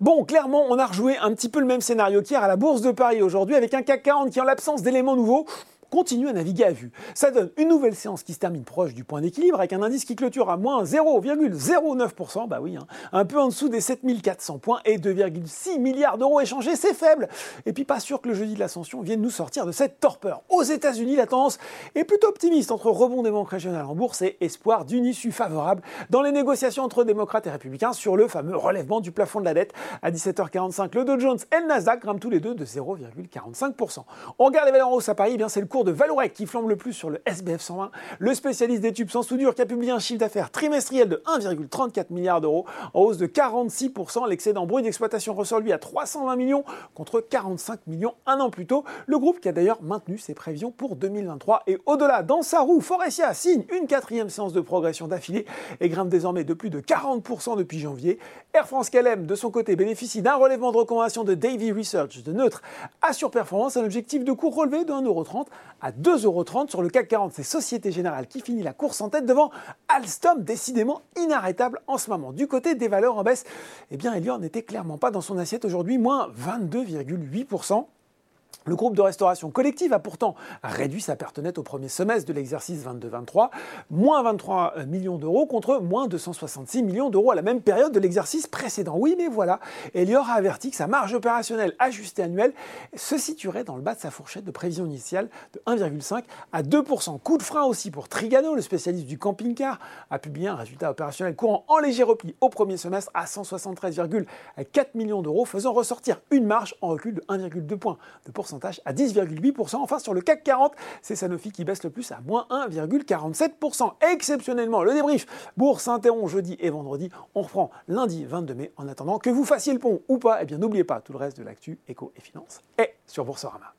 Bon, clairement, on a rejoué un petit peu le même scénario qu'hier à la Bourse de Paris aujourd'hui avec un CAC 40 qui, en l'absence d'éléments nouveaux, continue à naviguer à vue. Ça donne une nouvelle séance qui se termine proche du point d'équilibre avec un indice qui clôture à moins 0,09%, bah oui, hein, un peu en dessous des 7400 points et 2,6 milliards d'euros échangés, c'est faible. Et puis pas sûr que le jeudi de l'ascension vienne nous sortir de cette torpeur. Aux États-Unis, la tendance est plutôt optimiste entre rebond des banques régionales en bourse et espoir d'une issue favorable dans les négociations entre démocrates et républicains sur le fameux relèvement du plafond de la dette. À 17h45, le Dow Jones et le Nasdaq grimpent tous les deux de 0,45%. On regarde les valeurs en hausse à Paris, eh bien c'est le cours de Valorec qui flambe le plus sur le SBF 120, le spécialiste des tubes sans soudure qui a publié un chiffre d'affaires trimestriel de 1,34 milliard d'euros, en hausse de 46%. L'excédent brut d'exploitation ressort lui à 320 millions contre 45 millions un an plus tôt. Le groupe qui a d'ailleurs maintenu ses prévisions pour 2023 et au-delà. Dans sa roue, Forestia signe une quatrième séance de progression d'affilée et grimpe désormais de plus de 40% depuis janvier. Air France KLM, de son côté, bénéficie d'un relèvement de recommandation de Davy Research de neutre à surperformance, un objectif de cours relevé de 1,30€ à 2,30€ sur le CAC 40. C'est Société Générale qui finit la course en tête devant Alstom, décidément inarrêtable en ce moment. Du côté des valeurs en baisse, eh bien Elior n'était clairement pas dans son assiette aujourd'hui, moins 22,8%. Le groupe de restauration collective a pourtant réduit sa perte nette au premier semestre de l'exercice 22-23, moins 23 millions d'euros contre moins 266 millions d'euros à la même période de l'exercice précédent. Oui, mais voilà, Elior a averti que sa marge opérationnelle ajustée annuelle se situerait dans le bas de sa fourchette de prévision initiale de 1,5 à 2%. Coup de frein aussi pour Trigano, le spécialiste du camping-car, a publié un résultat opérationnel courant en léger repli au premier semestre à 173,4 millions d'euros, faisant ressortir une marge en recul de 1,2 points de à 10,8%. Enfin, sur le CAC 40, c'est Sanofi qui baisse le plus à moins 1,47%. Exceptionnellement, le débrief bourse s'interrompt jeudi et vendredi. On reprend lundi 22 mai. En attendant, que vous fassiez le pont ou pas, eh bien n'oubliez pas tout le reste de l'actu éco et finance est sur Boursorama.